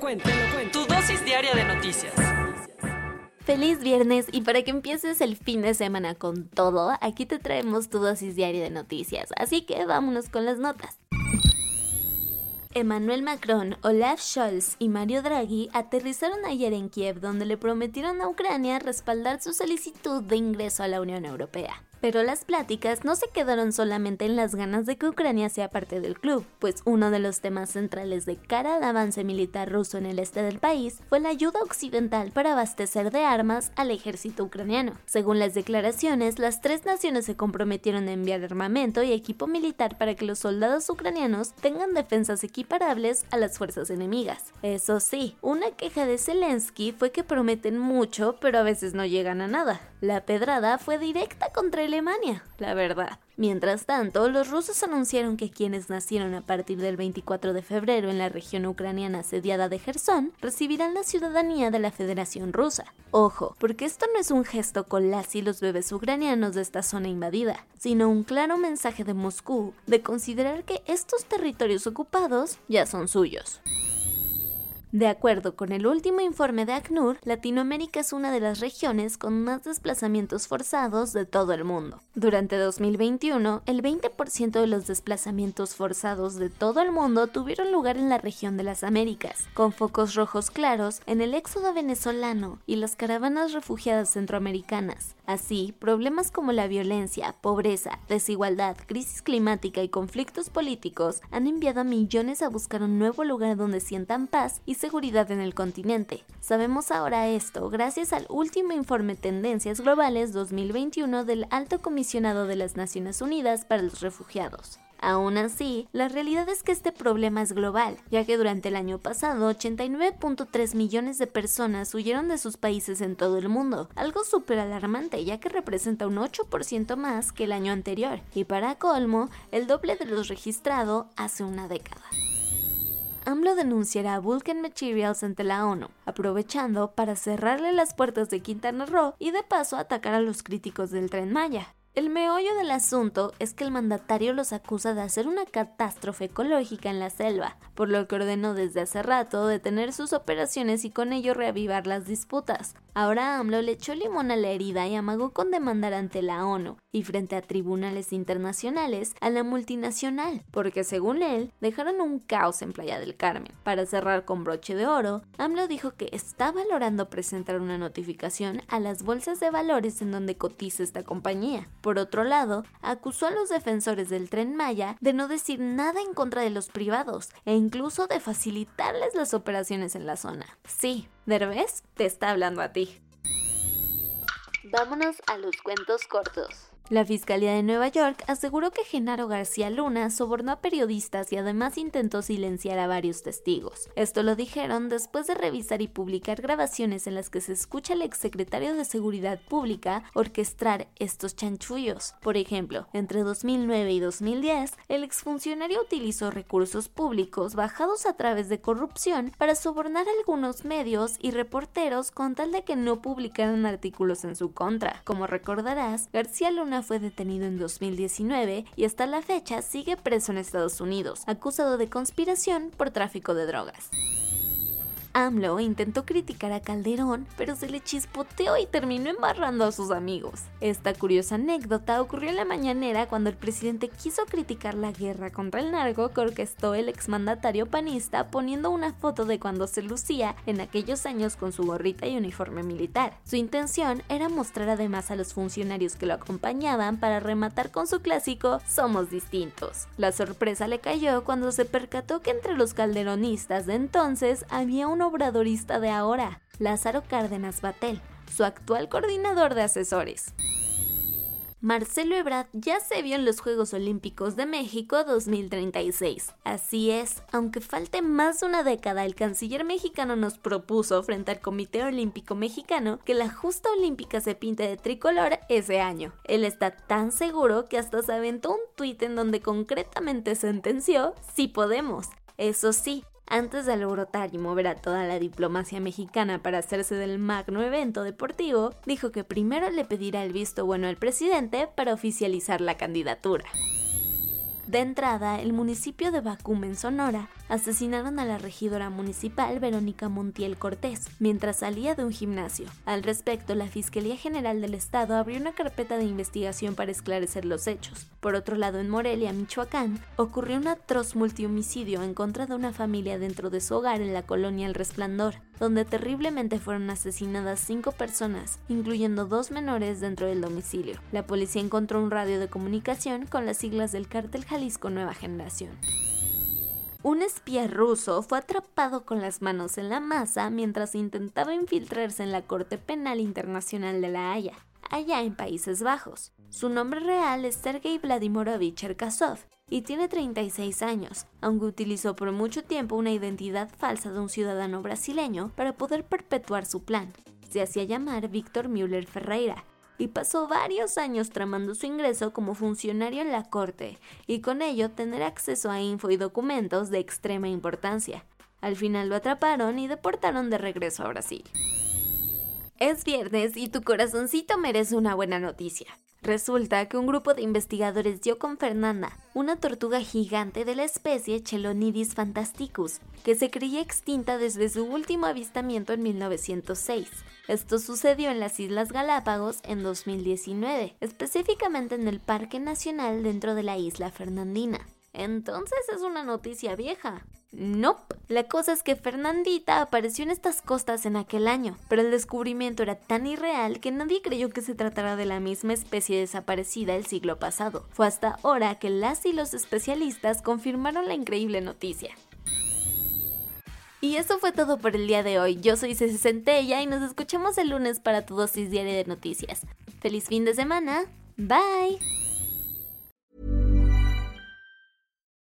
Tu dosis diaria de noticias. Feliz viernes y para que empieces el fin de semana con todo, aquí te traemos tu dosis diaria de noticias. Así que vámonos con las notas. Emmanuel Macron, Olaf Scholz y Mario Draghi aterrizaron ayer en Kiev donde le prometieron a Ucrania respaldar su solicitud de ingreso a la Unión Europea. Pero las pláticas no se quedaron solamente en las ganas de que Ucrania sea parte del club, pues uno de los temas centrales de cara al avance militar ruso en el este del país fue la ayuda occidental para abastecer de armas al ejército ucraniano. Según las declaraciones, las tres naciones se comprometieron a enviar armamento y equipo militar para que los soldados ucranianos tengan defensas equiparables a las fuerzas enemigas. Eso sí, una queja de Zelensky fue que prometen mucho, pero a veces no llegan a nada. La pedrada fue directa contra Alemania, la verdad. Mientras tanto, los rusos anunciaron que quienes nacieron a partir del 24 de febrero en la región ucraniana asediada de Gerson recibirán la ciudadanía de la Federación Rusa. Ojo, porque esto no es un gesto con las y los bebés ucranianos de esta zona invadida, sino un claro mensaje de Moscú de considerar que estos territorios ocupados ya son suyos. De acuerdo con el último informe de ACNUR, Latinoamérica es una de las regiones con más desplazamientos forzados de todo el mundo. Durante 2021, el 20% de los desplazamientos forzados de todo el mundo tuvieron lugar en la región de las Américas, con focos rojos claros en el éxodo venezolano y las caravanas refugiadas centroamericanas. Así, problemas como la violencia, pobreza, desigualdad, crisis climática y conflictos políticos han enviado a millones a buscar un nuevo lugar donde sientan paz y seguridad en el continente. Sabemos ahora esto gracias al último informe Tendencias Globales 2021 del Alto Comisionado de las Naciones Unidas para los Refugiados. Aún así, la realidad es que este problema es global, ya que durante el año pasado 89.3 millones de personas huyeron de sus países en todo el mundo, algo súper alarmante ya que representa un 8% más que el año anterior, y para colmo, el doble de los registrado hace una década. AMLO denunciará a Vulcan Materials ante la ONU, aprovechando para cerrarle las puertas de Quintana Roo y de paso atacar a los críticos del tren Maya. El meollo del asunto es que el mandatario los acusa de hacer una catástrofe ecológica en la selva, por lo que ordenó desde hace rato detener sus operaciones y con ello reavivar las disputas. Ahora AMLO le echó limón a la herida y amagó con demandar ante la ONU y frente a tribunales internacionales a la multinacional, porque según él dejaron un caos en Playa del Carmen. Para cerrar con broche de oro, AMLO dijo que está valorando presentar una notificación a las bolsas de valores en donde cotiza esta compañía por otro lado, acusó a los defensores del tren Maya de no decir nada en contra de los privados e incluso de facilitarles las operaciones en la zona. Sí, Derbez te está hablando a ti. Vámonos a los cuentos cortos. La Fiscalía de Nueva York aseguró que Genaro García Luna sobornó a periodistas y además intentó silenciar a varios testigos. Esto lo dijeron después de revisar y publicar grabaciones en las que se escucha al exsecretario de Seguridad Pública orquestar estos chanchullos. Por ejemplo, entre 2009 y 2010, el exfuncionario utilizó recursos públicos bajados a través de corrupción para sobornar a algunos medios y reporteros con tal de que no publicaran artículos en su contra. Como recordarás, García Luna fue detenido en 2019 y hasta la fecha sigue preso en Estados Unidos, acusado de conspiración por tráfico de drogas. AMLO intentó criticar a Calderón, pero se le chispoteó y terminó embarrando a sus amigos. Esta curiosa anécdota ocurrió en la mañanera cuando el presidente quiso criticar la guerra contra el narco que orquestó el exmandatario panista poniendo una foto de cuando se lucía en aquellos años con su gorrita y uniforme militar. Su intención era mostrar además a los funcionarios que lo acompañaban para rematar con su clásico Somos distintos. La sorpresa le cayó cuando se percató que entre los calderonistas de entonces había obradorista de ahora, Lázaro Cárdenas Batel, su actual coordinador de asesores. Marcelo Ebrard ya se vio en los Juegos Olímpicos de México 2036. Así es, aunque falte más de una década, el canciller mexicano nos propuso frente al Comité Olímpico Mexicano que la justa olímpica se pinte de tricolor ese año. Él está tan seguro que hasta se aventó un tuit en donde concretamente sentenció, sí podemos. Eso sí, antes de alborotar y mover a toda la diplomacia mexicana para hacerse del magno evento deportivo, dijo que primero le pedirá el visto bueno al presidente para oficializar la candidatura. De entrada, el municipio de Bacum, en Sonora, asesinaron a la regidora municipal Verónica Montiel Cortés mientras salía de un gimnasio. Al respecto, la Fiscalía General del Estado abrió una carpeta de investigación para esclarecer los hechos. Por otro lado, en Morelia, Michoacán, ocurrió un atroz multihomicidio en contra de una familia dentro de su hogar en la colonia El Resplandor, donde terriblemente fueron asesinadas cinco personas, incluyendo dos menores dentro del domicilio. La policía encontró un radio de comunicación con las siglas del cártel Jalisco Nueva Generación. Un espía ruso fue atrapado con las manos en la masa mientras intentaba infiltrarse en la Corte Penal Internacional de La Haya, allá en Países Bajos. Su nombre real es Sergei Vladimirovich Cherkasov y tiene 36 años, aunque utilizó por mucho tiempo una identidad falsa de un ciudadano brasileño para poder perpetuar su plan. Se hacía llamar Víctor Müller Ferreira y pasó varios años tramando su ingreso como funcionario en la corte y con ello tener acceso a info y documentos de extrema importancia. Al final lo atraparon y deportaron de regreso a Brasil. Es viernes y tu corazoncito merece una buena noticia. Resulta que un grupo de investigadores dio con Fernanda, una tortuga gigante de la especie Chelonidis fantasticus, que se creía extinta desde su último avistamiento en 1906. Esto sucedió en las Islas Galápagos en 2019, específicamente en el Parque Nacional dentro de la isla Fernandina. Entonces es una noticia vieja. Nope. La cosa es que Fernandita apareció en estas costas en aquel año, pero el descubrimiento era tan irreal que nadie creyó que se tratara de la misma especie desaparecida el siglo pasado. Fue hasta ahora que las y los especialistas confirmaron la increíble noticia. Y eso fue todo por el día de hoy. Yo soy Ceci Centella y nos escuchamos el lunes para tu dosis diaria de noticias. ¡Feliz fin de semana! Bye.